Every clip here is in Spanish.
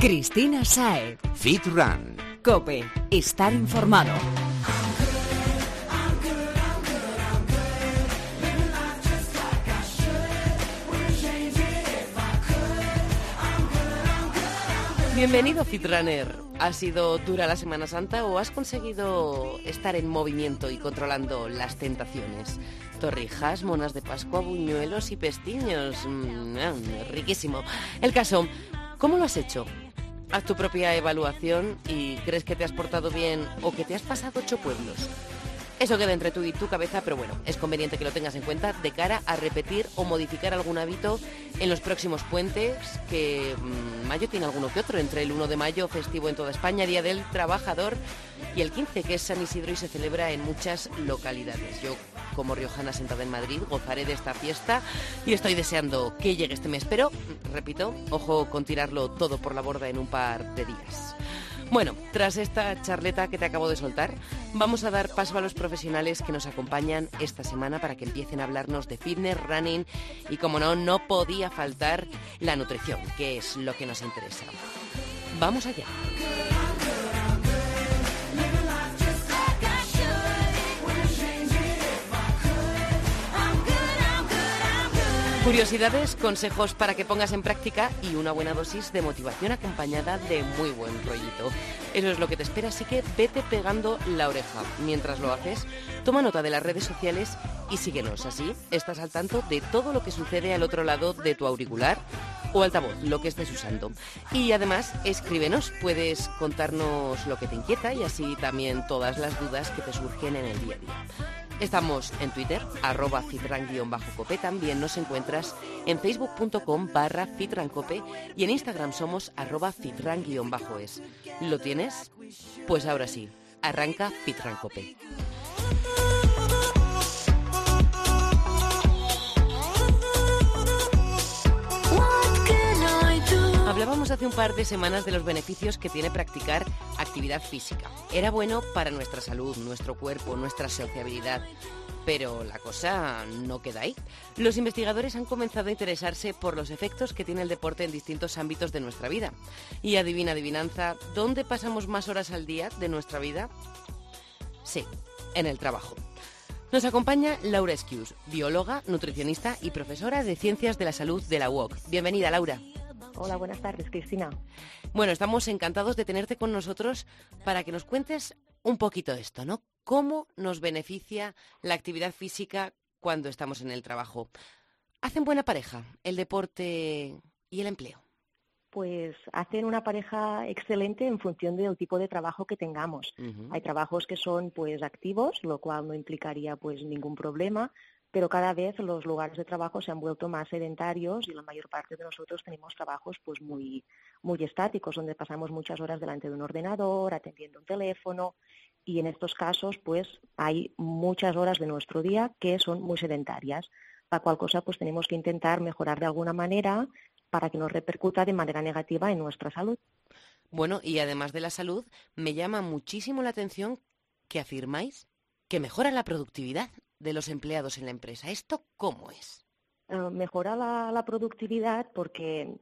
Cristina Saed. Fit Run. Cope. Estar informado. Bienvenido Fitrunner. ¿Ha sido dura la Semana Santa o has conseguido estar en movimiento y controlando las tentaciones? Torrijas, monas de Pascua, buñuelos y pestiños. Mm, riquísimo. El caso, ¿cómo lo has hecho? Haz tu propia evaluación y crees que te has portado bien o que te has pasado ocho pueblos. Eso queda entre tú y tu cabeza, pero bueno, es conveniente que lo tengas en cuenta de cara a repetir o modificar algún hábito en los próximos puentes, que mm, mayo tiene alguno que otro, entre el 1 de mayo, festivo en toda España, Día del Trabajador, y el 15, que es San Isidro y se celebra en muchas localidades. Yo, como riojana sentada en Madrid, gozaré de esta fiesta y estoy deseando que llegue este mes, pero, repito, ojo con tirarlo todo por la borda en un par de días. Bueno, tras esta charleta que te acabo de soltar, vamos a dar paso a los profesionales que nos acompañan esta semana para que empiecen a hablarnos de fitness, running y, como no, no podía faltar la nutrición, que es lo que nos interesa. Vamos allá. Curiosidades, consejos para que pongas en práctica y una buena dosis de motivación acompañada de muy buen rollito. Eso es lo que te espera, así que vete pegando la oreja. Mientras lo haces, toma nota de las redes sociales y síguenos. Así estás al tanto de todo lo que sucede al otro lado de tu auricular o altavoz, lo que estés usando. Y además, escríbenos, puedes contarnos lo que te inquieta y así también todas las dudas que te surgen en el día a día. Estamos en Twitter, arroba fitran-cope. También nos encuentras en facebook.com barra fitrancope y en Instagram somos arroba fitran-es. ¿Lo tienes? Pues ahora sí, arranca fitrancope. Hablábamos hace un par de semanas de los beneficios que tiene practicar actividad física. Era bueno para nuestra salud, nuestro cuerpo, nuestra sociabilidad. Pero la cosa no queda ahí. Los investigadores han comenzado a interesarse por los efectos que tiene el deporte en distintos ámbitos de nuestra vida. Y adivina, adivinanza, ¿dónde pasamos más horas al día de nuestra vida? Sí, en el trabajo. Nos acompaña Laura Esquius, bióloga, nutricionista y profesora de Ciencias de la Salud de la UOC. Bienvenida, Laura. Hola, buenas tardes, Cristina. Bueno, estamos encantados de tenerte con nosotros para que nos cuentes un poquito esto, ¿no? ¿Cómo nos beneficia la actividad física cuando estamos en el trabajo? ¿Hacen buena pareja el deporte y el empleo? Pues hacen una pareja excelente en función del tipo de trabajo que tengamos. Hay trabajos que son pues activos, lo cual no implicaría pues ningún problema pero cada vez los lugares de trabajo se han vuelto más sedentarios y la mayor parte de nosotros tenemos trabajos pues muy, muy estáticos, donde pasamos muchas horas delante de un ordenador, atendiendo un teléfono, y en estos casos pues hay muchas horas de nuestro día que son muy sedentarias, la cual cosa pues tenemos que intentar mejorar de alguna manera para que no repercuta de manera negativa en nuestra salud. Bueno, y además de la salud, me llama muchísimo la atención que afirmáis que mejora la productividad de los empleados en la empresa. ¿Esto cómo es? Eh, mejora la, productividad porque,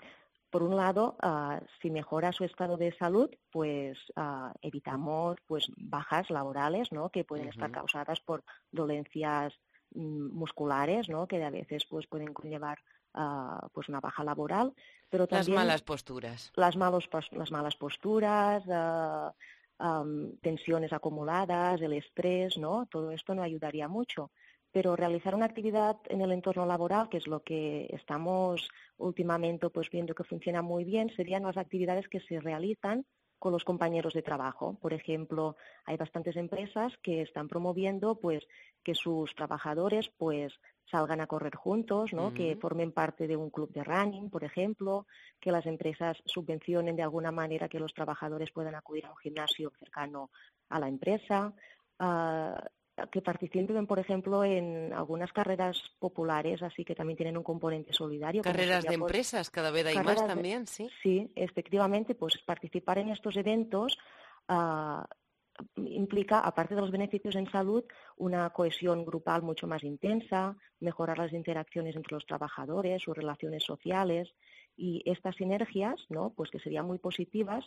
por un lado, ah, si mejora su estado de salud, pues ah, evitamos pues bajas laborales, ¿no? Que pueden estar causadas por dolencias mm, musculares, ¿no? Que a veces pues pueden conllevar ah, pues una baja laboral, pero también las malas posturas, las malos las malas posturas, tensiones acumuladas, el estrés, ¿no? Todo esto no ayudaría mucho. Pero realizar una actividad en el entorno laboral, que es lo que estamos últimamente pues viendo que funciona muy bien, serían las actividades que se realizan con los compañeros de trabajo. Por ejemplo, hay bastantes empresas que están promoviendo pues que sus trabajadores pues salgan a correr juntos, ¿no? que formen parte de un club de running, por ejemplo, que las empresas subvencionen de alguna manera que los trabajadores puedan acudir a un gimnasio cercano a la empresa, ah, que participen, por ejemplo, en algunas carreras populares, así que también tienen un componente solidario. Carreras de pues, empresas, cada vez hay más también, sí. Sí, efectivamente, pues participar en estos eventos ah, implica, aparte de los beneficios en salud, una cohesión grupal mucho más intensa, mejorar las interacciones entre los trabajadores, sus relaciones sociales y estas sinergias, ¿no? pues que serían muy positivas,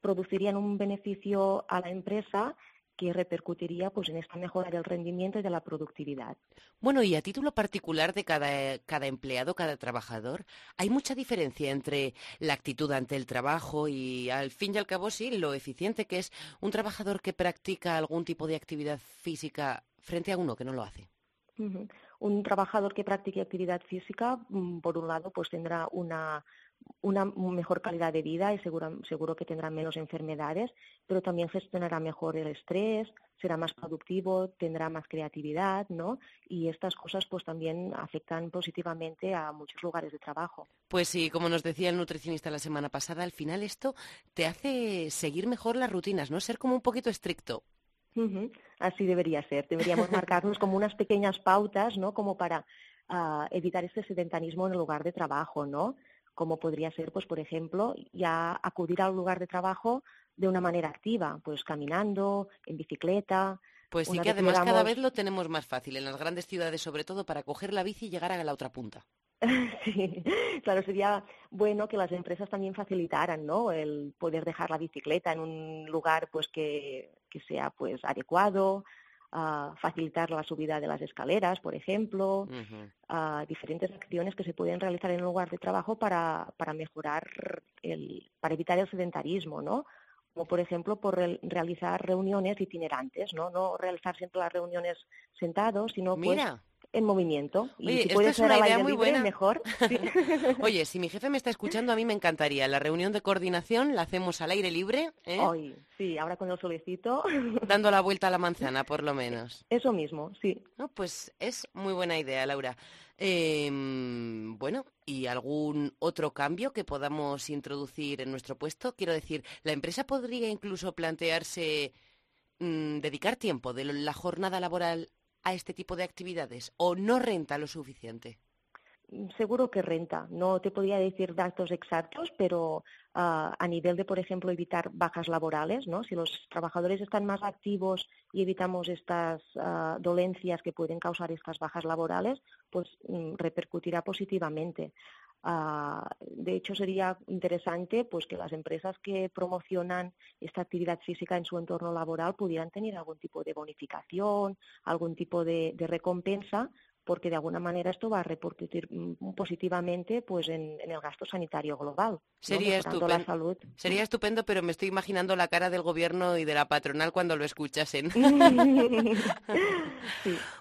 producirían un beneficio a la empresa que repercutiría pues en esta mejora del rendimiento y de la productividad. Bueno, y a título particular de cada, cada empleado, cada trabajador, ¿hay mucha diferencia entre la actitud ante el trabajo y al fin y al cabo sí, lo eficiente que es un trabajador que practica algún tipo de actividad física frente a uno que no lo hace? Un trabajador que practique actividad física, mm, por un lado, pues tendrá una una mejor calidad de vida y seguro, seguro que tendrá menos enfermedades, pero también gestionará mejor el estrés, será más productivo, tendrá más creatividad, ¿no? Y estas cosas pues también afectan positivamente a muchos lugares de trabajo. Pues sí, como nos decía el nutricionista la semana pasada, al final esto te hace seguir mejor las rutinas, ¿no? Ser como un poquito estricto. Así debería ser. Deberíamos marcarnos como unas pequeñas pautas, ¿no? Como para ah, evitar este sedentarismo en el lugar de trabajo, ¿no? Como podría ser, pues por ejemplo, ya acudir al lugar de trabajo de una manera activa, pues caminando, en bicicleta. Pues sí que además cada vez lo tenemos más fácil, en las grandes ciudades sobre todo, para coger la bici y llegar a la otra punta. sí, claro, sería bueno que las empresas también facilitaran, ¿no? El poder dejar la bicicleta en un lugar, pues que, que sea, pues adecuado, a facilitar la subida de las escaleras, por ejemplo, a diferentes acciones que se pueden realizar en el lugar de trabajo para, para mejorar, el, para evitar el sedentarismo, ¿no? Como por ejemplo por realizar reuniones itinerantes, ¿no? No realizar siempre las reuniones sentados, sino pues en movimiento. y si puede ser una idea muy buena. mejor. Oye, si mi jefe me está escuchando, a mí me encantaría. La reunión de coordinación la hacemos al aire libre. ¿eh? sí, ahora con el solecito. Dando la vuelta a la manzana, por lo menos. Eso mismo, sí. No, pues es muy buena idea, Laura. Em, bueno, ¿y algún otro cambio que podamos introducir en nuestro puesto? Quiero decir, ¿la empresa podría incluso plantearse mm, dedicar tiempo de la jornada laboral a este tipo de actividades o no renta lo suficiente? Seguro que renta. No te podría decir datos exactos, pero ah, a nivel de, por ejemplo, evitar bajas laborales, ¿no? Si los trabajadores están más activos y evitamos estas ah, dolencias que pueden causar estas bajas laborales, pues mm, repercutirá positivamente. Ah, de hecho, sería interesante pues, que las empresas que promocionan esta actividad física en su entorno laboral pudieran tener algún tipo de bonificación, algún tipo de, recompensa, porque de alguna manera esto va a repercutir mm, positivamente pues, en, el gasto sanitario global. Sería, estupendo, sería estupendo, pero me estoy imaginando la cara del gobierno y de la patronal cuando lo escuchasen.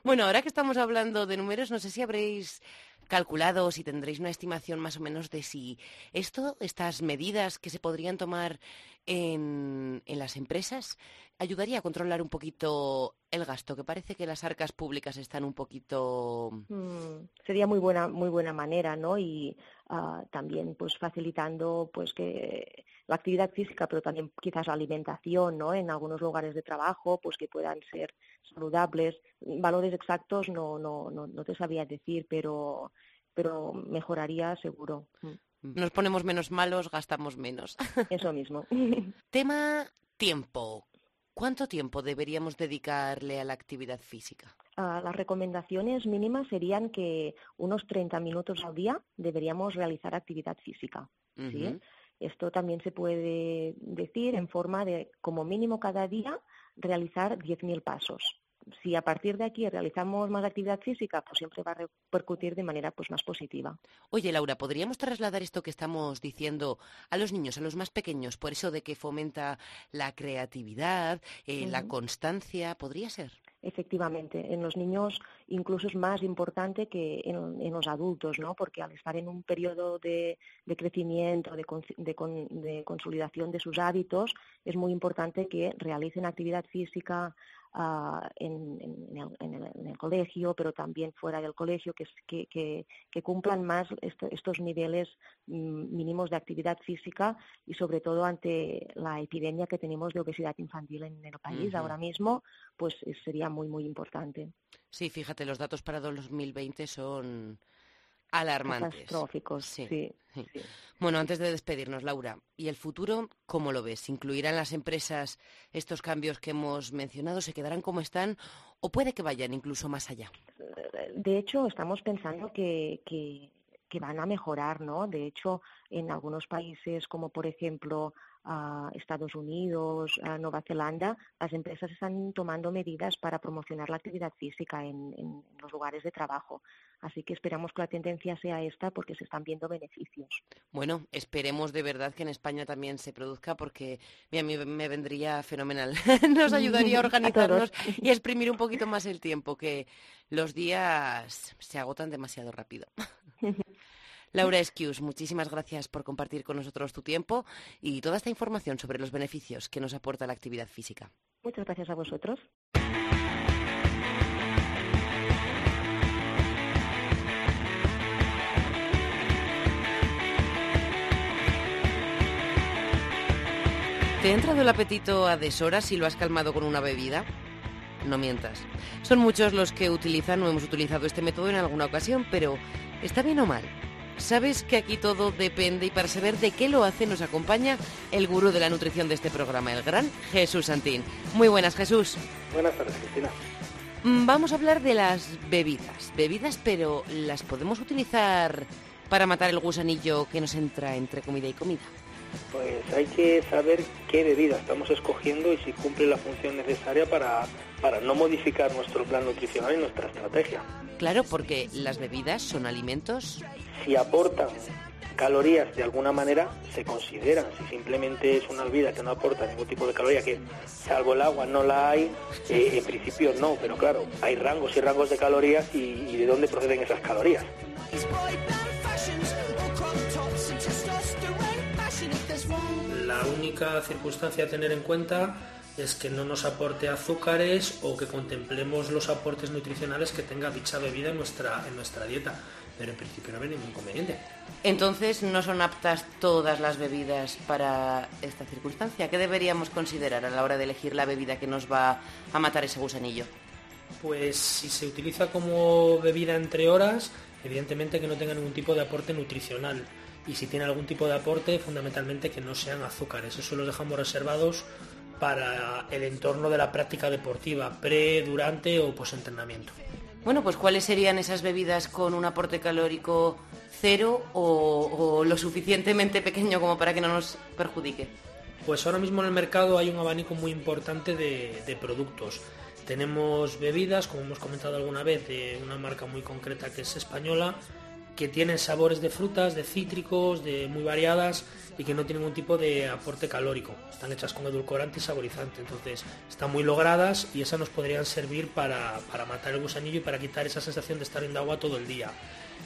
Bueno, ahora que estamos hablando de números, no sé si habréis calculado si tendréis una estimación más o menos de si esto, estas medidas que se podrían tomar en, en las empresas, ayudaría a controlar un poquito el gasto, que parece que las arcas públicas están un poquito. Mm, sería muy buena, muy buena manera, ¿no? Y ah, también, pues, facilitando, pues, que la actividad física, pero también quizás la alimentación, ¿no? En algunos lugares de trabajo, pues, que puedan ser saludables. Valores exactos no, no, no, no te sabría decir, pero, pero mejoraría seguro. Mm. Nos ponemos menos malos, gastamos menos. Eso mismo. Tema tiempo. ¿Cuánto tiempo deberíamos dedicarle a la actividad física? las recomendaciones mínimas serían que unos 30 minutos al día deberíamos realizar actividad física. Esto también se puede decir en forma de, como mínimo cada día, realizar 10.000 pasos si a partir de aquí realizamos más actividad física, pues siempre va a repercutir de manera pues más positiva. Oye, Laura, ¿podríamos trasladar esto que estamos diciendo a los niños, a los más pequeños, por eso de que fomenta la creatividad, eh, la constancia? ¿Podría ser? Efectivamente, en los niños incluso es más importante que en, los adultos, ¿no? Porque al estar en un periodo de, crecimiento, de, de, consolidación de sus hábitos, es muy importante que realicen actividad física, en, el, colegio, pero también fuera del colegio, que, cumplan más estos niveles mm, mínimos de actividad física y sobre todo ante la epidemia que tenemos de obesidad infantil en el país ahora mismo, pues sería muy, muy importante. Sí, fíjate, los datos para 2020 son alarmantes. Catastróficos, sí. Bueno, antes de despedirnos, Laura, ¿y el futuro cómo lo ves? ¿Incluirán las empresas estos cambios que hemos mencionado? ¿Se quedarán como están o puede que vayan incluso más allá? De hecho, estamos pensando que, que, que van a mejorar, ¿no? De hecho, en algunos países como por ejemplo a Estados Unidos, a Nueva Zelanda, las empresas están tomando medidas para promocionar la actividad física en, los lugares de trabajo. Así que esperamos que la tendencia sea esta porque se están viendo beneficios. Bueno, esperemos de verdad que en España también se produzca porque a mí me vendría fenomenal. Nos ayudaría a organizarnos y a exprimir un poquito más el tiempo, que los días se agotan demasiado rápido. Laura Esquius, muchísimas gracias por compartir con nosotros tu tiempo y toda esta información sobre los beneficios que nos aporta la actividad física. Muchas gracias a vosotros. ¿Te ha entrado el apetito a deshora si lo has calmado con una bebida? No mientas. Son muchos los que utilizan o hemos utilizado este método en alguna ocasión, pero ¿está bien o mal? Sabes que aquí todo depende y para saber de qué lo hace nos acompaña el gurú de la nutrición de este programa, el gran Jesús Santín. Muy buenas, Jesús. Buenas tardes, Cristina. Mm, vamos a hablar de las bebidas. Bebidas, pero ¿las podemos utilizar para matar el gusanillo que nos entra entre comida y comida? Pues hay que saber qué bebida estamos escogiendo y si cumple la función necesaria para, para no modificar nuestro plan nutricional y nuestra estrategia. Claro, porque las bebidas son alimentos si aportan calorías de alguna manera se consideran. Si simplemente es una bebida que no aporta ningún tipo de caloría, que salvo el agua no la hay, eh, en principio no, pero claro, hay rangos y rangos de calorías y, de dónde proceden esas calorías. La única circunstancia a tener en cuenta es que no nos aporte azúcares o que contemplemos los aportes nutricionales que tenga dicha bebida en nuestra, en nuestra dieta pero en principio no hay ningún inconveniente. Entonces, ¿no son aptas todas las bebidas para esta circunstancia? ¿Qué deberíamos considerar a la hora de elegir la bebida que nos va a matar ese gusanillo? Pues si se utiliza como bebida entre horas, evidentemente que no tenga ningún tipo de aporte nutricional. Y si tiene algún tipo de aporte, fundamentalmente que no sean azúcares. Eso los dejamos reservados para el entorno de la práctica deportiva, pre, durante o post-entrenamiento. Bueno, pues ¿cuáles serían esas bebidas con un aporte calórico cero o, lo suficientemente pequeño como para que no nos perjudique? Pues ahora mismo en el mercado hay un abanico muy importante de, de productos. Tenemos bebidas, como hemos comentado alguna vez, de una marca muy concreta que es española, que tienen sabores de frutas, de cítricos, de muy variadas y que no tienen ningún tipo de aporte calórico. Están hechas con edulcorante y saborizante, entonces están muy logradas y esas nos podrían servir para, matar el gusanillo y para quitar esa sensación de estar en agua todo el día.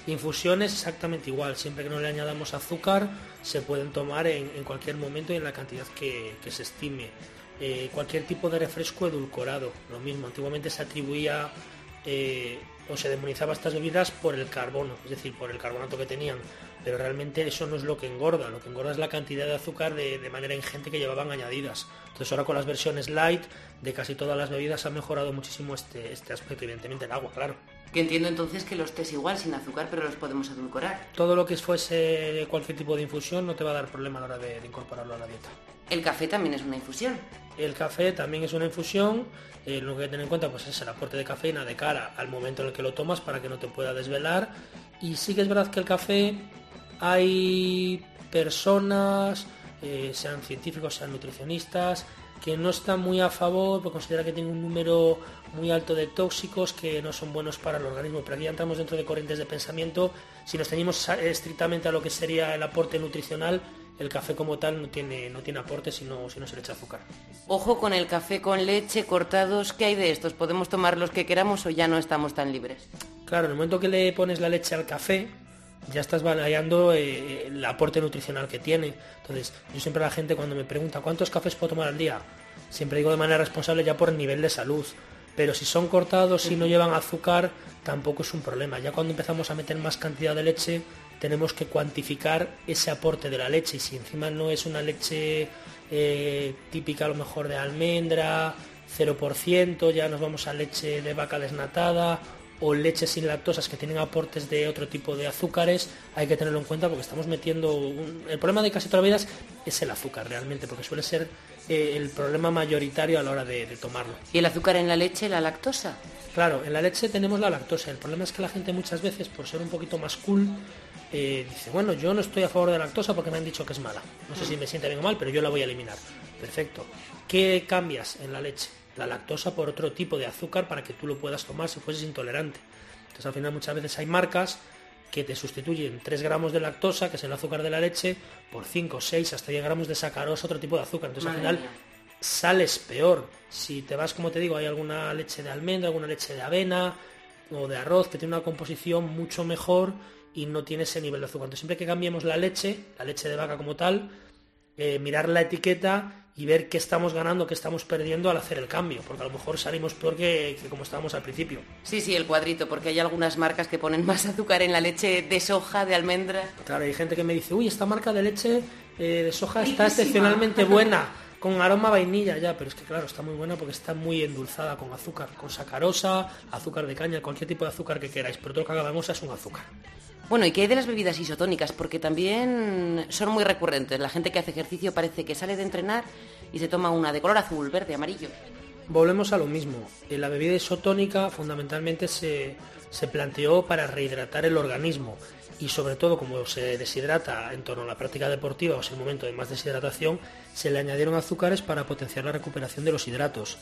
Infusiones exactamente igual, siempre que no le añadamos azúcar se pueden tomar en, cualquier momento y en la cantidad que, se estime. Eh, cualquier tipo de refresco edulcorado, lo mismo, antiguamente se atribuía eh, o se demonizaba estas bebidas por el carbono, es decir, por el carbonato que tenían, pero realmente eso no es lo que engorda, lo que engorda es la cantidad de azúcar de, manera ingente que llevaban añadidas. Entonces ahora con las versiones light de casi todas las bebidas ha mejorado muchísimo este, este aspecto, evidentemente el agua, claro. Que entiendo entonces que los tés igual sin azúcar, pero los podemos edulcorar. Todo lo que fuese cualquier tipo de infusión no te va a dar problema a la hora de incorporarlo a la dieta. El café también es una infusión. El café también es una infusión. Eh, lo que hay que tener en cuenta pues, es el aporte de cafeína de cara al momento en el que lo tomas para que no te pueda desvelar. Y sí que es verdad que el café hay personas, eh, sean científicos, sean nutricionistas, que no están muy a favor, porque considera que tiene un número muy alto de tóxicos que no son buenos para el organismo. Pero aquí entramos dentro de corrientes de pensamiento. Si nos teníamos estrictamente a lo que sería el aporte nutricional, el café como tal no tiene, no tiene aporte si no, si no se le echa azúcar. Ojo con el café con leche, cortados, ¿qué hay de estos? ¿Podemos tomar los que queramos o ya no estamos tan libres? Claro, en el momento que le pones la leche al café, ya estás variando eh, el aporte nutricional que tiene. Entonces, yo siempre a la gente cuando me pregunta cuántos cafés puedo tomar al día, siempre digo de manera responsable ya por el nivel de salud. Pero si son cortados y no llevan azúcar, tampoco es un problema. Ya cuando empezamos a meter más cantidad de leche, tenemos que cuantificar ese aporte de la leche y si encima no es una leche eh, típica a lo mejor de almendra, 0%, ya nos vamos a leche de vaca desnatada o leches sin lactosas que tienen aportes de otro tipo de azúcares, hay que tenerlo en cuenta porque estamos metiendo... El problema de casi todas las bebidas es el azúcar realmente, porque suele ser eh, el problema mayoritario a la hora de, tomarlo. ¿Y el azúcar en la leche, la lactosa? Claro, en la leche tenemos la lactosa. El problema es que la gente muchas veces, por ser un poquito más cool, eh, dice, bueno, yo no estoy a favor de la lactosa porque me han dicho que es mala. No sé si me siente bien o mal, pero yo la voy a eliminar. Perfecto. ¿Qué cambias en la leche? la lactosa por otro tipo de azúcar para que tú lo puedas tomar si fueses intolerante. Entonces al final muchas veces hay marcas que te sustituyen 3 gramos de lactosa, que es el azúcar de la leche, por 5, 6, hasta 10 gramos de sacarosa, otro tipo de azúcar. Entonces al final sales peor. Si te vas, como te digo, hay alguna leche de almendra, alguna leche de avena o de arroz que tiene una composición mucho mejor y no tiene ese nivel de azúcar. Entonces siempre que cambiemos la leche, la leche de vaca como tal, eh, mirar la etiqueta y ver qué estamos ganando, qué estamos perdiendo al hacer el cambio, porque a lo mejor salimos peor que, como estábamos al principio. Sí, sí, el cuadrito, porque hay algunas marcas que ponen más azúcar en la leche de soja, de almendra. Claro, hay gente que me dice, uy, esta marca de leche eh, de soja está excepcionalmente buena, con aroma vainilla ya, pero es que claro, está muy buena porque está muy endulzada con azúcar, con sacarosa, azúcar de caña, cualquier tipo de azúcar que queráis, pero todo lo que hagamos es un azúcar. Bueno, ¿y qué hay de las bebidas isotónicas? Porque también son muy recurrentes. La gente que hace ejercicio parece que sale de entrenar y se toma una de color azul, verde, amarillo. Volvemos a lo mismo. Eh, la bebida isotónica fundamentalmente se, se planteó para rehidratar el organismo y sobre todo como se deshidrata en torno a la práctica deportiva o es el momento de más deshidratación, se le añadieron azúcares para potenciar la recuperación de los hidratos.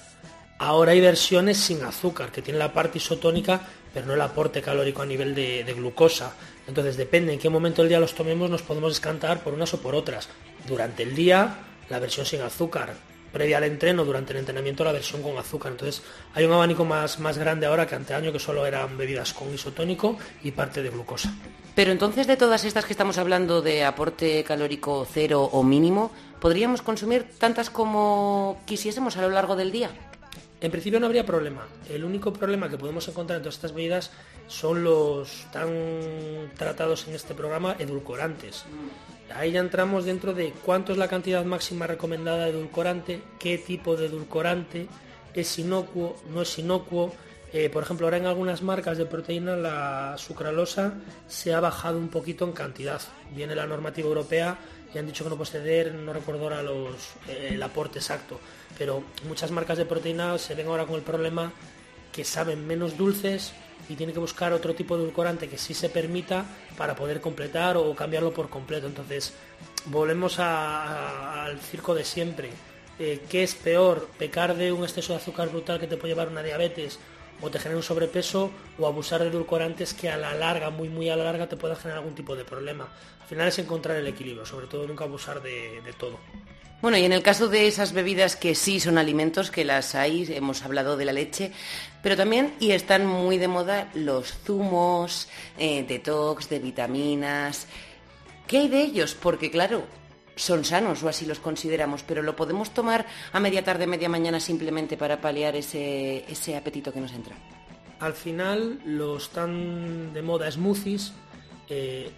Ahora hay versiones sin azúcar, que tienen la parte isotónica, pero no el aporte calórico a nivel de, glucosa. Entonces depende en qué momento del día los tomemos, nos podemos descantar por unas o por otras. Durante el día, la versión sin azúcar. Previa al entreno, durante el entrenamiento, la versión con azúcar. Entonces hay un abanico más, más grande ahora que anteaño, que solo eran bebidas con isotónico y parte de glucosa. Pero entonces de todas estas que estamos hablando de aporte calórico cero o mínimo, ¿podríamos consumir tantas como quisiésemos a lo largo del día? En principio no habría problema. El único problema que podemos encontrar en todas estas bebidas son los tan tratados en este programa edulcorantes. Ahí ya entramos dentro de cuánto es la cantidad máxima recomendada de edulcorante, qué tipo de edulcorante, es inocuo, no es inocuo. Eh, por ejemplo, ahora en algunas marcas de proteína la sucralosa se ha bajado un poquito en cantidad. Viene la normativa europea y han dicho que no puede ceder, no recuerdo ahora los, eh, el aporte exacto pero muchas marcas de proteína se ven ahora con el problema que saben menos dulces y tienen que buscar otro tipo de edulcorante que sí se permita para poder completar o cambiarlo por completo. Entonces, volvemos al circo de siempre. Eh, ¿Qué es peor? ¿Pecar de un exceso de azúcar brutal que te puede llevar una diabetes o te genera un sobrepeso o abusar de edulcorantes que a la larga, muy muy a la larga, te pueda generar algún tipo de problema? Al final es encontrar el equilibrio, sobre todo nunca abusar de todo. Bueno, y en el caso de esas bebidas que sí son alimentos, que las hay, hemos hablado de la leche, pero también, y están muy de moda, los zumos, eh, detox, de vitaminas. ¿Qué hay de ellos? Porque claro, son sanos o así los consideramos, pero lo podemos tomar a media tarde, media mañana simplemente para paliar ese, ese apetito que nos entra. Al final, los tan de moda smoothies, eh,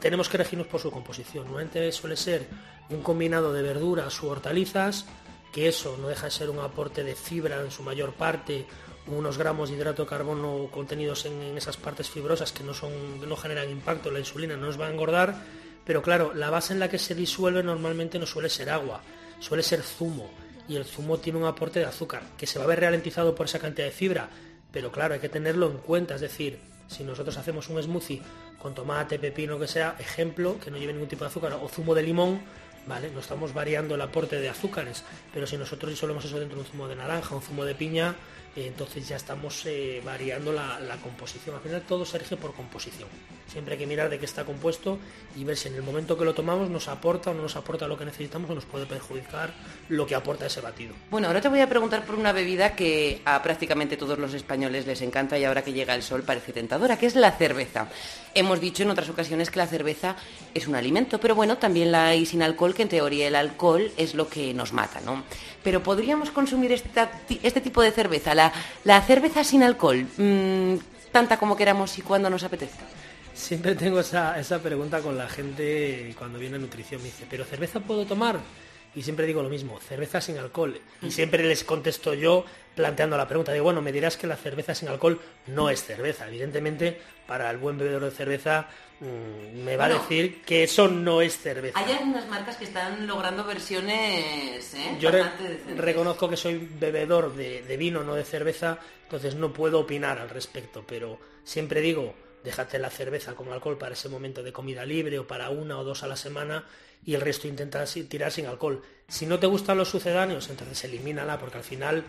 tenemos que regirnos por su composición. Normalmente suele ser un combinado de verduras u hortalizas, que eso no deja de ser un aporte de fibra en su mayor parte, unos gramos de hidrato de carbono contenidos en, esas partes fibrosas que no, son, no generan impacto, la insulina no nos va a engordar, pero claro, la base en la que se disuelve normalmente no suele ser agua, suele ser zumo, y el zumo tiene un aporte de azúcar, que se va a ver ralentizado por esa cantidad de fibra, pero claro, hay que tenerlo en cuenta, es decir, si nosotros hacemos un smoothie con tomate, pepino, que sea, ejemplo, que no lleve ningún tipo de azúcar, o zumo de limón, ¿vale? No estamos variando el aporte de azúcares, pero si nosotros disolvemos eso dentro de un zumo de naranja, un zumo de piña, eh, entonces ya estamos eh, variando la, composición. Al final todo se rige por composición. Siempre hay que mirar de qué está compuesto y ver si en el momento que lo tomamos nos aporta o no nos aporta lo que necesitamos o nos puede perjudicar lo que aporta ese batido. Bueno, ahora te voy a preguntar por una bebida que a prácticamente todos los españoles les encanta y ahora que llega el sol parece tentadora, que es la cerveza. Hemos dicho en otras ocasiones que la cerveza es un alimento, pero bueno, también la hay sin alcohol, que en teoría el alcohol es lo que nos mata, ¿no? Pero podríamos consumir este tipo de cerveza, la, cerveza sin alcohol, mm, tanta como queramos y cuando nos apetezca. Siempre tengo esa, esa pregunta con la gente cuando viene a nutrición. Me dice, ¿pero cerveza puedo tomar? y siempre digo lo mismo, cerveza sin alcohol. Y siempre les contesto yo planteando la pregunta. Digo, bueno, me dirás que la cerveza sin alcohol no es cerveza. Evidentemente, para el buen bebedor de cerveza mm, me va a decir que eso no es cerveza. Hay algunas marcas que están logrando versiones. ¿eh? Yo reconozco que soy bebedor de, de vino, no de cerveza, entonces no puedo opinar al respecto, pero siempre digo, déjate la cerveza como alcohol para ese momento de comida libre o para una o dos a la semana y el resto intenta tirar sin alcohol. Si no te gustan los sucedáneos, entonces elimínala, porque al final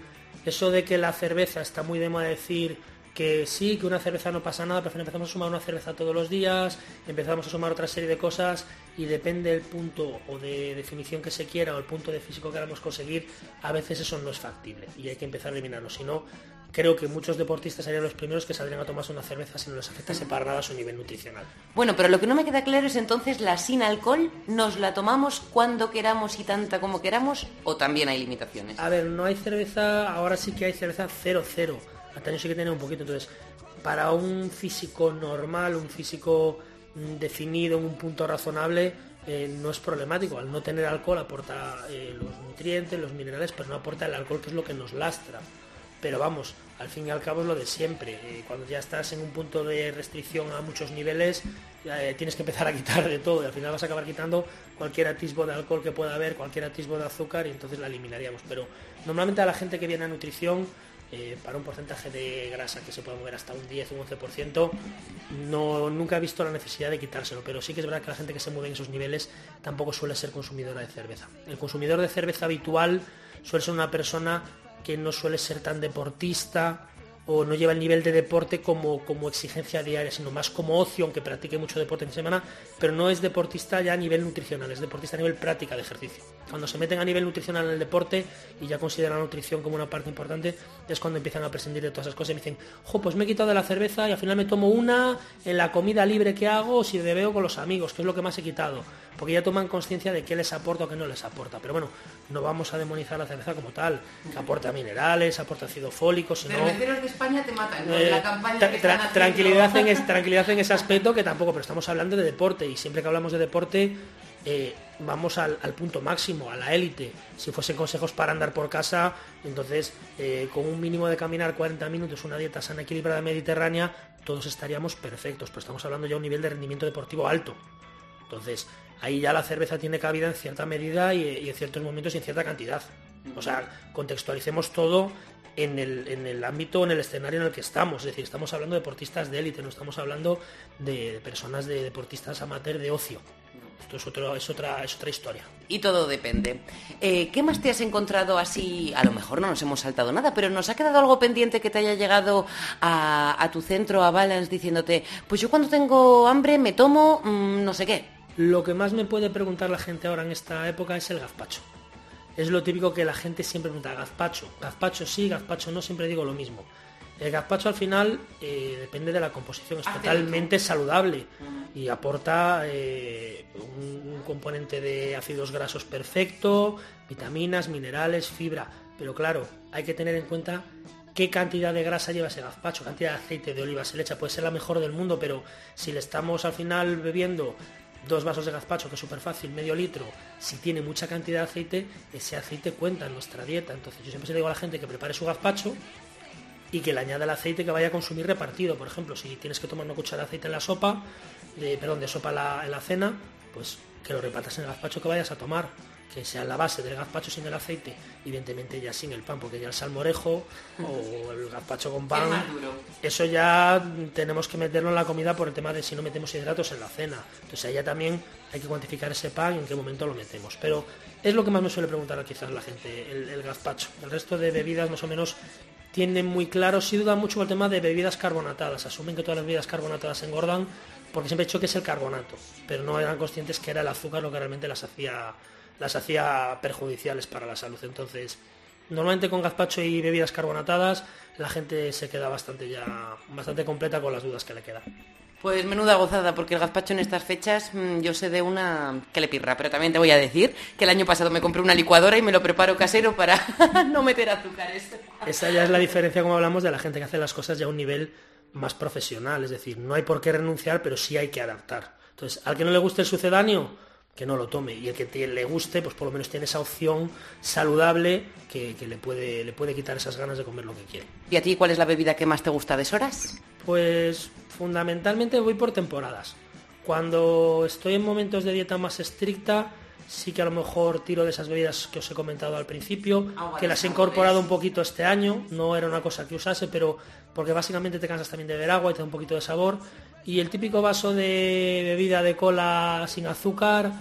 eso de que la cerveza está muy de moda decir que sí, que una cerveza no pasa nada, pero empezamos a sumar una cerveza todos los días, empezamos a sumar otra serie de cosas y depende del punto o de definición que se quiera o el punto de físico que queramos conseguir, a veces eso no es factible y hay que empezar a eliminarlo. Si no, creo que muchos deportistas serían los primeros que saldrían a tomarse una cerveza si no les afectase para nada su nivel nutricional. Bueno, pero lo que no me queda claro es entonces la sin alcohol, ¿nos la tomamos cuando queramos y tanta como queramos o también hay limitaciones? A ver, no hay cerveza, ahora sí que hay cerveza 0-0. Hasta año sí que tiene un poquito, entonces para un físico normal, un físico mm, definido en un punto razonable, eh, no es problemático. Al no tener alcohol aporta eh, los nutrientes, los minerales, pero no aporta el alcohol que es lo que nos lastra. Pero vamos, al fin y al cabo es lo de siempre. Eh, cuando ya estás en un punto de restricción a muchos niveles, eh, tienes que empezar a quitar de todo y al final vas a acabar quitando cualquier atisbo de alcohol que pueda haber, cualquier atisbo de azúcar y entonces la eliminaríamos. Pero normalmente a la gente que viene a nutrición, eh, para un porcentaje de grasa que se puede mover hasta un 10 o un 11%, no, nunca he visto la necesidad de quitárselo, pero sí que es verdad que la gente que se mueve en esos niveles tampoco suele ser consumidora de cerveza. El consumidor de cerveza habitual suele ser una persona que no suele ser tan deportista o no lleva el nivel de deporte como, como exigencia diaria, sino más como ocio, aunque practique mucho deporte en semana, pero no es deportista ya a nivel nutricional, es deportista a nivel práctica de ejercicio. Cuando se meten a nivel nutricional en el deporte y ya consideran la nutrición como una parte importante, es cuando empiezan a prescindir de todas esas cosas y me dicen, jo, pues me he quitado de la cerveza y al final me tomo una en la comida libre que hago o si bebeo con los amigos, que es lo que más he quitado porque ya toman conciencia de qué les aporta o qué no les aporta. Pero bueno, no vamos a demonizar la cerveza como tal, que aporta minerales, aporta ácido fólico, sino... España te matan, eh, la campaña tranquilidad, en tranquilidad en ese aspecto que tampoco, pero estamos hablando de deporte y siempre que hablamos de deporte eh, vamos al, punto máximo, a la élite. Si fuesen consejos para andar por casa, entonces eh, con un mínimo de caminar 40 minutos, una dieta sana, equilibrada, mediterránea, todos estaríamos perfectos, pero estamos hablando ya de un nivel de rendimiento deportivo alto. Entonces, ahí ya la cerveza tiene cabida en cierta medida y, en ciertos momentos y en cierta cantidad. O sea, contextualicemos todo en el, en el, ámbito, en el escenario en el que estamos. Es decir, estamos hablando de deportistas de élite, no estamos hablando de personas de deportistas amateur de ocio. Esto es, otro, es, otra, es otra historia. Y todo depende. Eh, ¿Qué más te has encontrado así? A lo mejor no nos hemos saltado nada, pero ¿nos ha quedado algo pendiente que te haya llegado a, tu centro, a Balance, diciéndote, pues yo cuando tengo hambre me tomo mm, no sé qué? Lo que más me puede preguntar la gente ahora en esta época es el gazpacho. Es lo típico que la gente siempre pregunta, gazpacho, gazpacho sí, gazpacho no, siempre digo lo mismo. El gazpacho al final eh, depende de la composición, es totalmente saludable y aporta eh, un, componente de ácidos grasos perfecto, vitaminas, minerales, fibra. Pero claro, hay que tener en cuenta qué cantidad de grasa lleva ese gazpacho, cantidad de aceite de oliva se le echa. Puede ser la mejor del mundo, pero si le estamos al final bebiendo dos vasos de gazpacho, que es súper fácil, medio litro, si tiene mucha cantidad de aceite, ese aceite cuenta en nuestra dieta. Entonces yo siempre se digo a la gente que prepare su gazpacho y que le añada el aceite que vaya a consumir repartido. Por ejemplo, si tienes que tomar una cuchara de aceite en la sopa, de, perdón, de sopa en la cena, pues que lo repartas en el gazpacho que vayas a tomar que sea la base del gazpacho sin el aceite, evidentemente ya sin el pan, porque ya el salmorejo o el gazpacho con pan, eso ya tenemos que meterlo en la comida por el tema de si no metemos hidratos en la cena. Entonces allá también hay que cuantificar ese pan y en qué momento lo metemos. Pero es lo que más me suele preguntar quizás la gente, el, gazpacho. El resto de bebidas más o menos tienen muy claro, si dudan mucho el tema de bebidas carbonatadas, asumen que todas las bebidas carbonatadas engordan, porque siempre he dicho que es el carbonato, pero no eran conscientes que era el azúcar lo que realmente las hacía las hacía perjudiciales para la salud. Entonces, normalmente con gazpacho y bebidas carbonatadas, la gente se queda bastante ya bastante completa con las dudas que le quedan. Pues menuda gozada, porque el gazpacho en estas fechas mm, yo sé de una que le pirra, pero también te voy a decir que el año pasado me compré una licuadora y me lo preparo casero para no meter azúcares. Esa ya es la diferencia, como hablamos, de la gente que hace las cosas ya a un nivel más profesional, es decir, no hay por qué renunciar, pero sí hay que adaptar. Entonces, al que no le guste el sucedáneo, que no lo tome. Y el que le guste, pues por lo menos tiene esa opción saludable que, le, puede, le puede quitar esas ganas de comer lo que quiere. ¿Y a ti cuál es la bebida que más te gusta de Soras? Pues fundamentalmente voy por temporadas. Cuando estoy en momentos de dieta más estricta, sí que a lo mejor tiro de esas bebidas que os he comentado al principio, que las he incorporado un poquito este año, no era una cosa que usase, pero porque básicamente te cansas también de beber agua y te da un poquito de sabor. Y el típico vaso de bebida de cola sin azúcar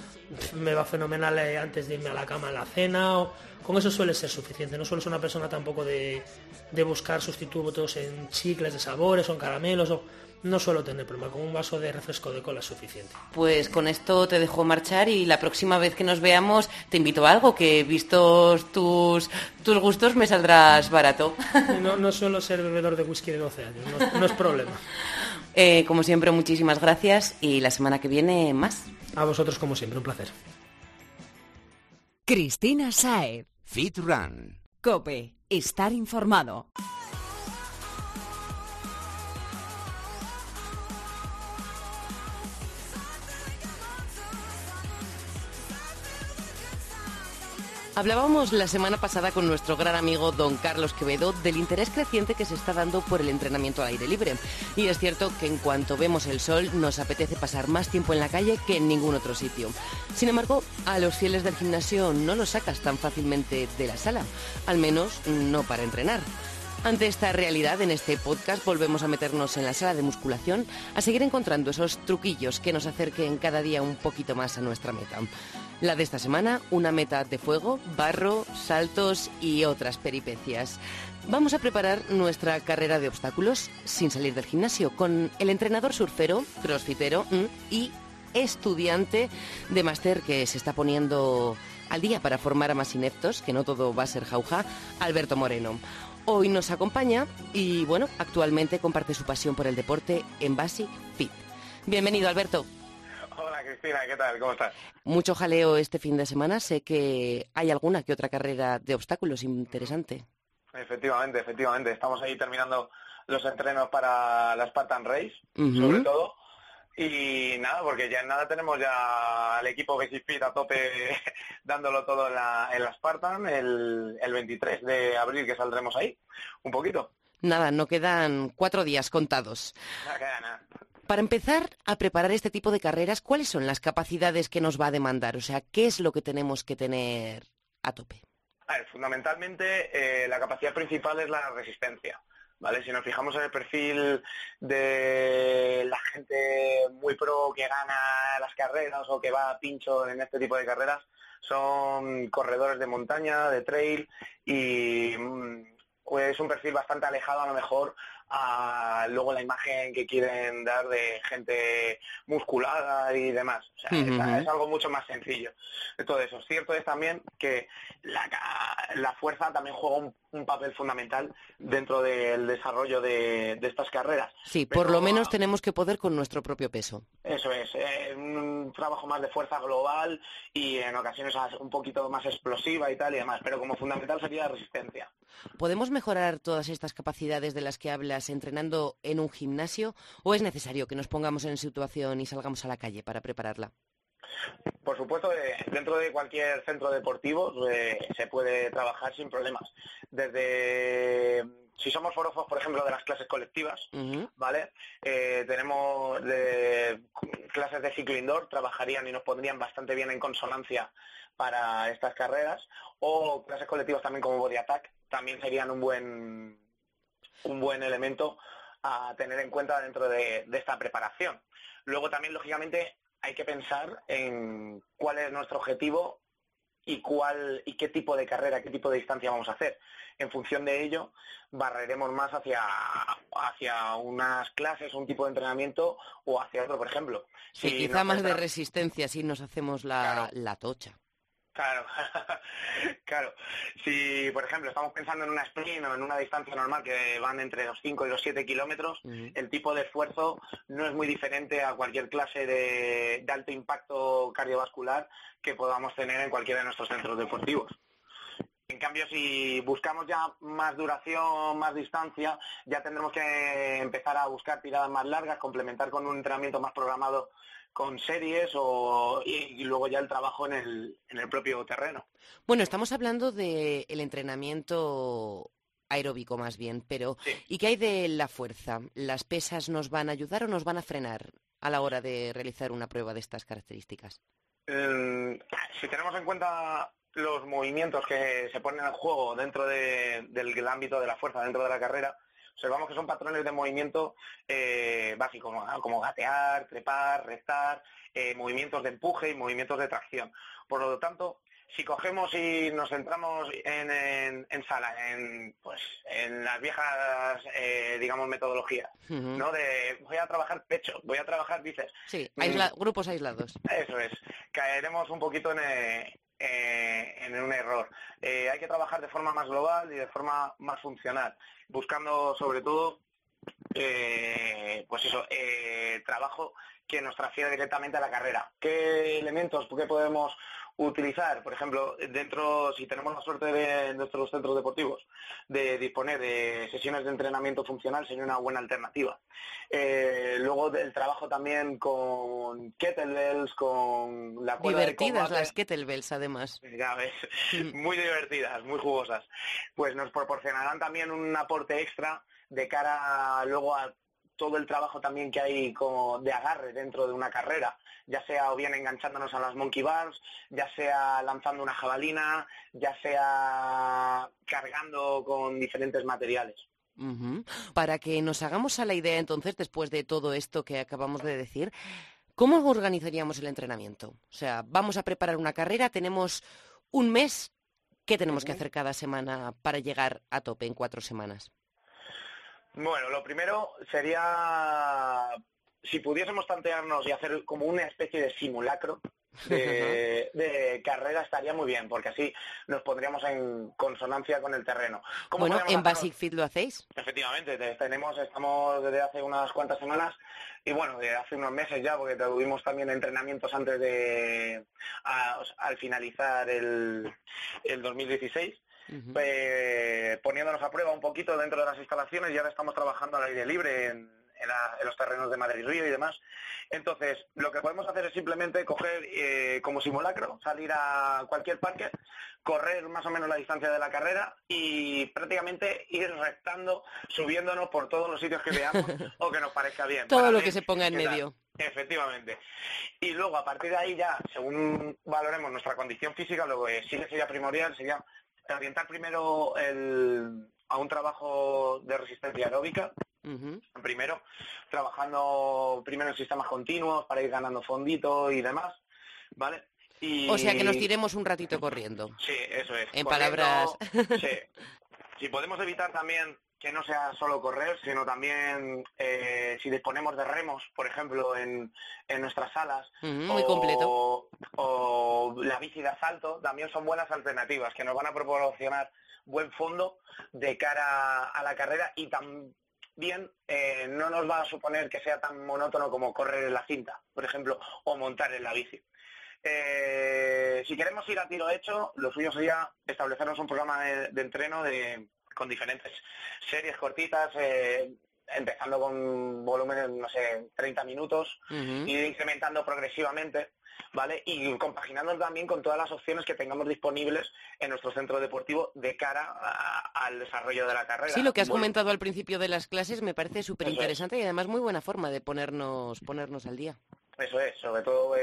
me va fenomenal eh, antes de irme a la cama en la cena. O, con eso suele ser suficiente. No suelo ser una persona tampoco de, de buscar sustitutos en chicles de sabores o en caramelos. O, no suelo tener problema, con un vaso de refresco de cola es suficiente. Pues con esto te dejo marchar y la próxima vez que nos veamos te invito a algo, que vistos tus, tus gustos me saldrás barato. No, no suelo ser bebedor de whisky de 12 años, no, es problema. Eh, como siempre, muchísimas gracias y la semana que viene más. A vosotros, como siempre, un placer. Cristina Saed. Fit Run. Cope. Estar informado. Hablábamos la semana pasada con nuestro gran amigo don Carlos Quevedo del interés creciente que se está dando por el entrenamiento al aire libre. Y es cierto que en cuanto vemos el sol nos apetece pasar más tiempo en la calle que en ningún otro sitio. Sin embargo, a los fieles del gimnasio no los sacas tan fácilmente de la sala, al menos no para entrenar. Ante esta realidad, en este podcast volvemos a meternos en la sala de musculación, a seguir encontrando esos truquillos que nos acerquen cada día un poquito más a nuestra meta. La de esta semana, una meta de fuego, barro, saltos y otras peripecias. Vamos a preparar nuestra carrera de obstáculos sin salir del gimnasio con el entrenador surfero, crossfitero mm, y estudiante de máster que se está poniendo al día para formar a más ineptos, que no todo va a ser jauja, Alberto Moreno. Hoy nos acompaña y bueno, actualmente comparte su pasión por el deporte en Basic Fit. Bienvenido, Alberto. Cristina, ¿qué tal? ¿Cómo estás? Mucho jaleo este fin de semana. Sé que hay alguna que otra carrera de obstáculos interesante. Efectivamente, efectivamente. Estamos ahí terminando los entrenos para la Spartan Race, sobre todo. Y nada, porque ya en nada tenemos ya al equipo Basic Fit a tope dándolo todo en la, Spartan el, el 23 de abril que saldremos ahí, un poquito. Nada, no quedan cuatro días contados. No queda nada. Para empezar a preparar este tipo de carreras, ¿cuáles son las capacidades que nos va a demandar? O sea, ¿qué es lo que tenemos que tener a tope? fundamentalmente, eh, la capacidad principal es la resistencia. ¿Vale? Si nos fijamos en el perfil de la gente muy pro que gana las carreras o que va a pincho en este tipo de carreras, son corredores de montaña, de trail y mm, es un perfil bastante alejado a lo mejor a luego la imagen que quieren dar de gente musculada y demás. O sea, es, algo mucho más sencillo de todo eso. Cierto es también que la, fuerza también juega un, papel fundamental dentro del desarrollo de, estas carreras. Sí, por lo menos tenemos que poder con nuestro propio peso. Eso es, eh, un trabajo más de fuerza global y en ocasiones un poquito más explosiva y tal y demás, pero como fundamental sería la resistencia. ¿Podemos mejorar todas estas capacidades de las que hablas entrenando en un gimnasio o es necesario que nos pongamos en situación y salgamos a la calle para prepararla? Por supuesto, eh, dentro de cualquier centro deportivo eh, se puede trabajar sin problemas. Desde si somos forofos, por ejemplo, de las clases colectivas, ¿vale? Eh, tenemos clases de ciclo indoor, trabajarían y nos pondrían bastante bien en consonancia para estas carreras, o clases colectivas también como Body Attack, también serían un buen, un buen elemento a tener en cuenta dentro de, esta preparación. Luego también, lógicamente, hay que pensar en cuál es nuestro objetivo y cuál y qué tipo de carrera, qué tipo de distancia vamos a hacer. En función de ello, barreremos más hacia, hacia unas clases, un tipo de entrenamiento o hacia otro, por ejemplo. Sí, quizá más de resistencia si nos hacemos la tocha. Claro, claro. Si, por ejemplo, estamos pensando en una sprint o en una distancia normal que van entre los 5 y los 7 kilómetros, el tipo de esfuerzo no es muy diferente a cualquier clase de, alto impacto cardiovascular que podamos tener en cualquiera de nuestros centros deportivos. En cambio, si buscamos ya más duración, más distancia, ya tendremos que empezar a buscar tiradas más largas, complementar con un entrenamiento más programado con series o, y, luego ya el trabajo en el, en el propio terreno. Bueno, estamos hablando del entrenamiento aeróbico más bien, pero ¿y qué hay de la fuerza? ¿Las pesas nos van a ayudar o nos van a frenar a la hora de realizar una prueba de estas características? Eh, si tenemos en cuenta los movimientos que se ponen en juego dentro del ámbito de la fuerza, dentro de la carrera, observamos que son patrones de movimiento eh, básicos, como gatear, trepar, restar, eh, movimientos de empuje y movimientos de tracción. Por lo tanto, si cogemos y nos centramos en, sala, en, pues, en las viejas, eh, digamos, metodologías, ¿no? De voy a trabajar pecho, voy a trabajar bíceps. Sí, grupos aislados. Eso es. Caeremos un poquito en, eh, en un error. Eh, hay que trabajar de forma más global y de forma más funcional, buscando sobre todo eh, pues eso, trabajo que nos transfiera directamente a la carrera. ¿Qué elementos qué podemos utilizar, por ejemplo, dentro, si tenemos la suerte de nuestros centros deportivos, de disponer de sesiones de entrenamiento funcional, sería una buena alternativa. Eh, luego el trabajo también con kettlebells, con la cuerda Divertidas las kettlebells, además. Ya ves, mm. muy divertidas, muy jugosas. Pues nos proporcionarán también un aporte extra de cara luego a todo el trabajo también que hay como de agarre dentro de una carrera, ya sea o bien enganchándonos a las monkey bars, ya sea lanzando una jabalina, ya sea cargando con diferentes materiales. Para que nos hagamos a la idea entonces, después de todo esto que acabamos de decir, ¿cómo organizaríamos el entrenamiento? O sea, vamos a preparar una carrera, tenemos un mes, ¿qué tenemos que hacer cada semana para llegar a tope en cuatro semanas? Bueno, lo primero sería si pudiésemos plantearnos y hacer como una especie de simulacro de, carrera estaría muy bien, porque así nos pondríamos en consonancia con el terreno. Bueno, ¿en Basic Fit lo hacéis? Efectivamente, tenemos, estamos desde hace unas cuantas semanas y bueno, desde hace unos meses ya, porque tuvimos también entrenamientos antes de, al finalizar el, el 2016 eh, poniéndonos a prueba un poquito dentro de las instalaciones y ahora estamos trabajando al aire libre en, los terrenos de Madrid Río y demás. Entonces, lo que podemos hacer es simplemente coger eh, como simulacro, salir a cualquier parque, correr más o menos la distancia de la carrera y prácticamente ir rectando, subiéndonos por todos los sitios que veamos o que nos parezca bien. Todo lo que se ponga en medio. Efectivamente. Y luego, a partir de ahí ya, según valoremos nuestra condición física, lo que sí que sería primordial sería orientar primero a un trabajo de resistencia aeróbica, primero, trabajando primero en sistemas continuos para ir ganando fondito y demás, ¿vale? O sea que nos tiremos un ratito corriendo. Sí, eso es. En palabras... sí. Si podemos evitar también que no sea solo correr, sino también eh, si disponemos de remos, por ejemplo, en, nuestras salas, muy o, completo. o la bici de asalto, también son buenas alternativas que nos van a proporcionar buen fondo de cara a la carrera y también eh, no nos va a suponer que sea tan monótono como correr en la cinta, por ejemplo, o montar en la bici. Eh, si queremos ir a tiro hecho, lo suyo sería establecernos un programa de entreno de, con diferentes series cortitas, eh, empezando con volúmenes, no sé, 30 minutos, y incrementando progresivamente, ¿vale? Y compaginando también con todas las opciones que tengamos disponibles en nuestro centro deportivo de cara al desarrollo de la carrera. Sí, lo que has comentado al principio de las clases me parece súper interesante y además muy buena forma de ponernos, ponernos al día. Eso es, sobre todo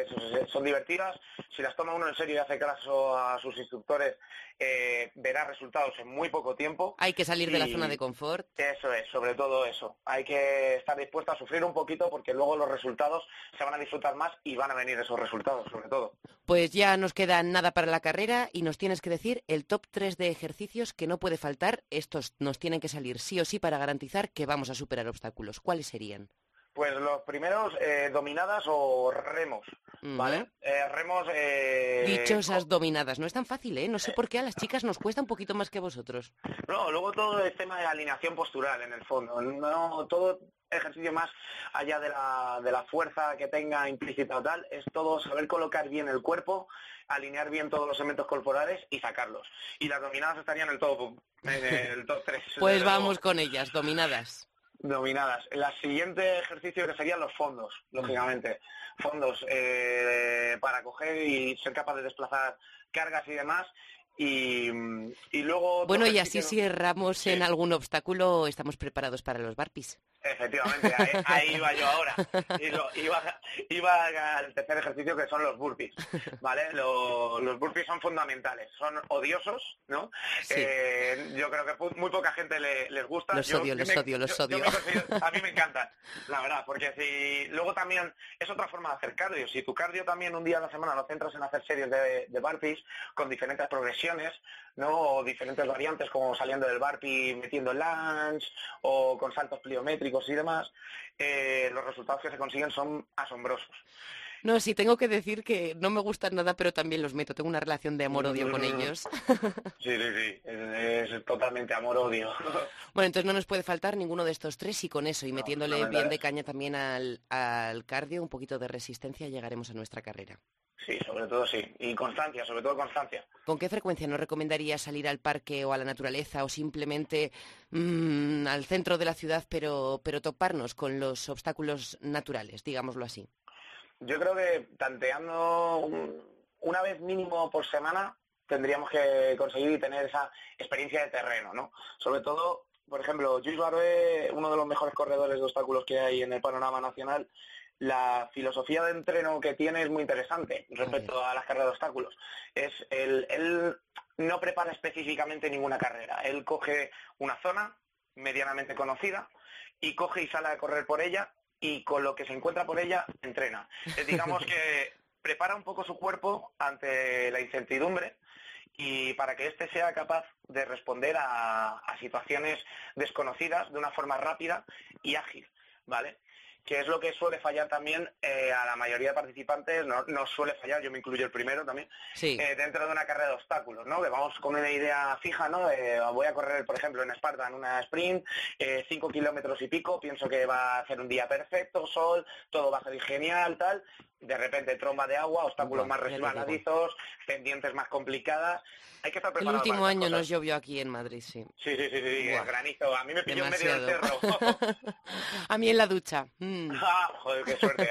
son divertidas. Si las toma uno en serio y hace caso a sus instructores, eh, verá resultados en muy poco tiempo. Hay que salir de la zona de confort. Eso es, sobre todo eso. Hay que estar dispuesto a sufrir un poquito porque luego los resultados se van a disfrutar más y van a venir esos resultados, sobre todo. Pues ya nos queda nada para la carrera y nos tienes que decir el top 3 de ejercicios que no puede faltar. Estos nos tienen que salir sí o sí para garantizar que vamos a superar obstáculos. ¿Cuáles serían? Pues los primeros, eh, dominadas o remos, ¿vale? Eh, remos... Eh, Dichosas dominadas. No es tan fácil, ¿eh? No sé por qué a las chicas nos cuesta un poquito más que a vosotros. No, luego todo el tema de alineación postural, en el fondo. No, todo ejercicio más allá de la, de la fuerza que tenga implícita o tal, es todo saber colocar bien el cuerpo, alinear bien todos los elementos corporales y sacarlos. Y las dominadas estarían en el top, en el top 3. pues vamos con ellas, dominadas. Dominadas. El siguiente ejercicio que serían los fondos, lógicamente. Fondos eh, para coger y ser capaz de desplazar cargas y demás. Y, luego... Bueno, y así si erramos en algún obstáculo, estamos preparados para los barpis. Efectivamente, ahí, iba yo ahora. Iba, al tercer ejercicio que son los burpees, ¿vale? los burpees son fundamentales, son odiosos, ¿no? Eh, yo creo que muy poca gente les gusta. Los odio, los odio, los odio. a mí me encantan, la verdad, porque si luego también es otra forma de hacer cardio. Si tu cardio también un día a la semana lo centras en hacer series de, de burpees con diferentes progresiones, ¿no? O diferentes variantes como saliendo del burpee metiendo el o con saltos pliométricos y demás, eh, los resultados que se consiguen son asombrosos. No, sí, tengo que decir que no me gustan nada, pero también los meto. Tengo una relación de amor-odio con ellos. Sí, sí, sí. Es, totalmente amor-odio. Bueno, entonces no nos puede faltar ninguno de estos tres y con eso, y metiéndole bien de caña también al, al cardio, un poquito de resistencia, llegaremos a nuestra carrera. Sí, sobre todo sí. Y constancia, sobre todo constancia. ¿Con qué frecuencia nos recomendaría salir al parque o a la naturaleza o simplemente mm, al centro de la ciudad, pero, pero toparnos con los obstáculos naturales, digámoslo así? Yo creo que tanteando una vez mínimo por semana tendríamos que conseguir tener esa experiencia de terreno, ¿no? Sobre todo, por ejemplo, Luis Barbe, uno de los mejores corredores de obstáculos que hay en el panorama nacional, la filosofía de entreno que tiene es muy interesante respecto a las carreras de obstáculos. Es el, él no prepara específicamente ninguna carrera. Él coge una zona medianamente conocida y coge y sale a correr por ella y con lo que se encuentra por ella entrena. digamos que prepara un poco su cuerpo ante la incertidumbre y para que éste sea capaz de responder a, a situaciones desconocidas de una forma rápida y ágil, ¿vale? Que es lo que suele fallar también eh, a la mayoría de participantes, no, suele fallar, yo me incluyo el primero también, eh, dentro de una carrera de obstáculos, ¿no? Que vamos con una idea fija, ¿no? voy a correr, por ejemplo, en Esparta en una sprint, eh, cinco kilómetros y pico, pienso que va a ser un día perfecto, sol, todo va a salir genial, tal, de repente tromba de agua, obstáculos más resbaladizos, pendientes más complicadas. Hay que estar preparado. El último año nos llovió aquí en Madrid, sí. Sí, sí, sí, sí granizo. A mí me pilló en medio del cerro. a mí en la ducha. Mm. Ah, joder, qué suerte.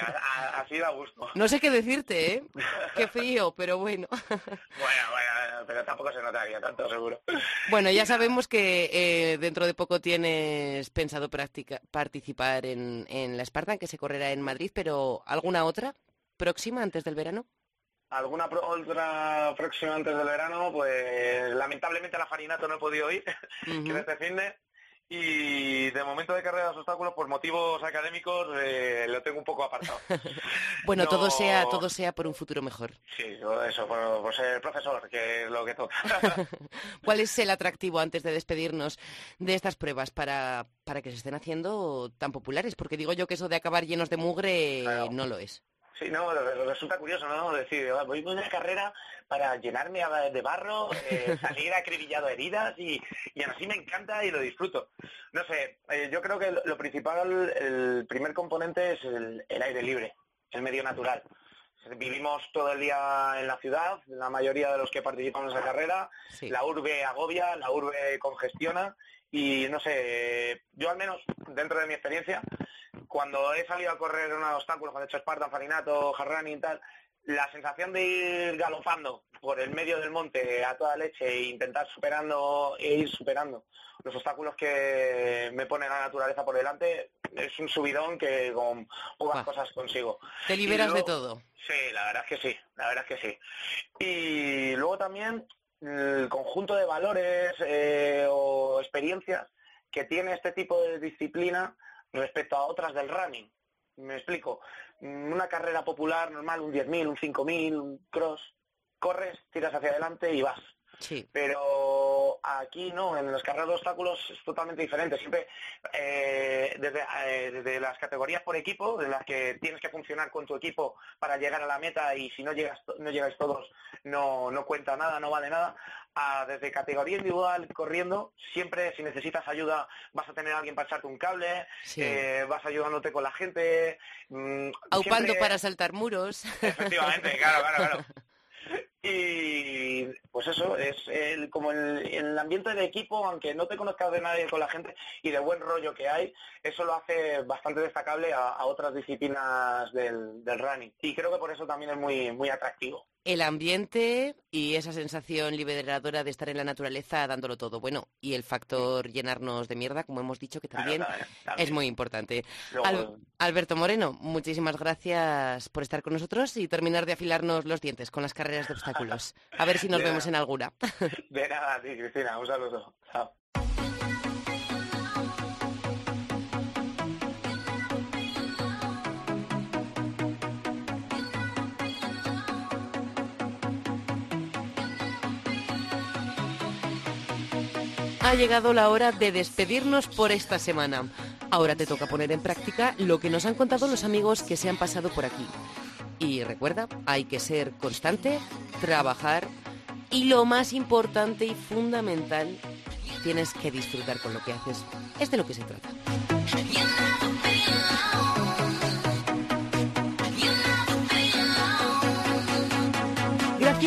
Así da gusto. No sé qué decirte, ¿eh? Qué frío, pero bueno. bueno, bueno, pero tampoco se notaría tanto, seguro. Bueno, ya sabemos que eh, dentro de poco tienes pensado participar en, en la Spartan, que se correrá en Madrid, pero ¿alguna otra? Próxima antes del verano? ¿Alguna otra próxima antes del verano? Pues lamentablemente la Farinato no he podido ir, que este fin de... Y de momento de carreras obstáculos, por motivos académicos, eh, lo tengo un poco apartado. bueno, todo sea todo sea por un futuro mejor. Sí, eso, por, ser profesor, que es lo que toca. ¿Cuál es el atractivo antes de despedirnos de estas pruebas para, para que se estén haciendo tan populares? Porque digo yo que eso de acabar llenos de mugre no lo es. Sí, no, resulta curioso, ¿no? Decir, voy a una carrera para llenarme de barro, eh, salir acribillado a heridas y, y así me encanta y lo disfruto. No sé, eh, yo creo que lo principal, el primer componente es el, aire libre, el medio natural. Vivimos todo el día en la ciudad, la mayoría de los que participamos en esa carrera, la urbe agobia, la urbe congestiona y no sé, yo al menos dentro de mi experiencia cuando he salido a correr unos obstáculos, cuando he hecho Spartan, Farinato, Harrani y tal, la sensación de ir galopando por el medio del monte a toda leche e intentar superando e ir superando los obstáculos que me pone la naturaleza por delante es un subidón que con pocas cosas consigo. Te liberas de todo. Sí, la verdad es que sí, la verdad es que sí. Y luego también el conjunto de valores eh, o experiencias que tiene este tipo de disciplina respecto a otras del running. Me explico. Una carrera popular normal, un 10.000, un 5.000, un cross, corres, tiras hacia adelante y vas. Sí. Pero aquí no, en las carreras de obstáculos es totalmente diferente. Siempre eh, desde, eh, desde, las categorías por equipo, en las que tienes que funcionar con tu equipo para llegar a la meta y si no llegas no llegáis todos no, no cuenta nada, no vale nada, a desde categoría individual corriendo, siempre si necesitas ayuda vas a tener a alguien para echarte un cable, eh, vas ayudándote con la gente. Mmm, Aupando para saltar muros. Efectivamente, claro, claro, claro. Y pues eso, es el, como el, el, ambiente de equipo, aunque no te conozcas de nadie con la gente y de buen rollo que hay, eso lo hace bastante destacable a, otras disciplinas del, del, running. Y creo que por eso también es muy, muy atractivo el ambiente y esa sensación liberadora de estar en la naturaleza dándolo todo. Bueno, y el factor llenarnos de mierda, como hemos dicho, que también, es muy importante. Alberto Moreno, muchísimas gracias por estar con nosotros y terminar de afilarnos los dientes con las carreras de obstáculos. A ver si nos vemos en alguna. De nada, sí, Cristina. Un saludo. Chao. Ha llegado la hora de despedirnos por esta semana. Ahora te toca poner en práctica lo que nos han contado los amigos que se han pasado por aquí. Y recuerda, hay que ser constante, trabajar y lo más importante y fundamental, tienes que disfrutar con lo que haces. Es de lo que se trata.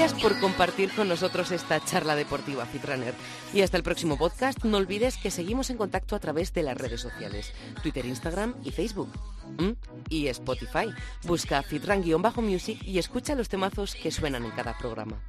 Gracias por compartir con nosotros esta charla deportiva, Fitrunner. Y hasta el próximo podcast, no olvides que seguimos en contacto a través de las redes sociales, Twitter, Instagram y Facebook. Y Spotify. Busca Fitran-Music y escucha los temazos que suenan en cada programa.